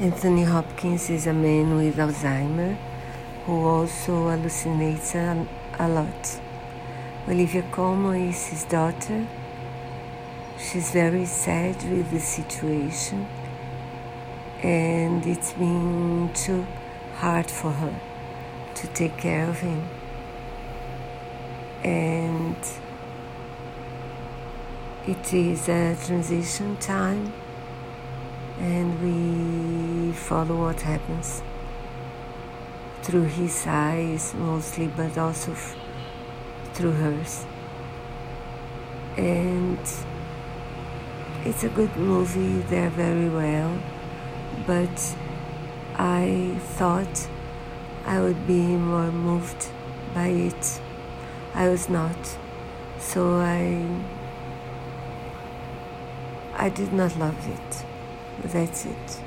Anthony Hopkins is a man with Alzheimer who also hallucinates a, a lot. Olivia Colman is his daughter. She's very sad with the situation, and it's been too hard for her to take care of him. And it is a transition time follow what happens through his eyes mostly, but also through hers. And it's a good movie, they're very well, but I thought I would be more moved by it. I was not. So I I did not love it. That's it.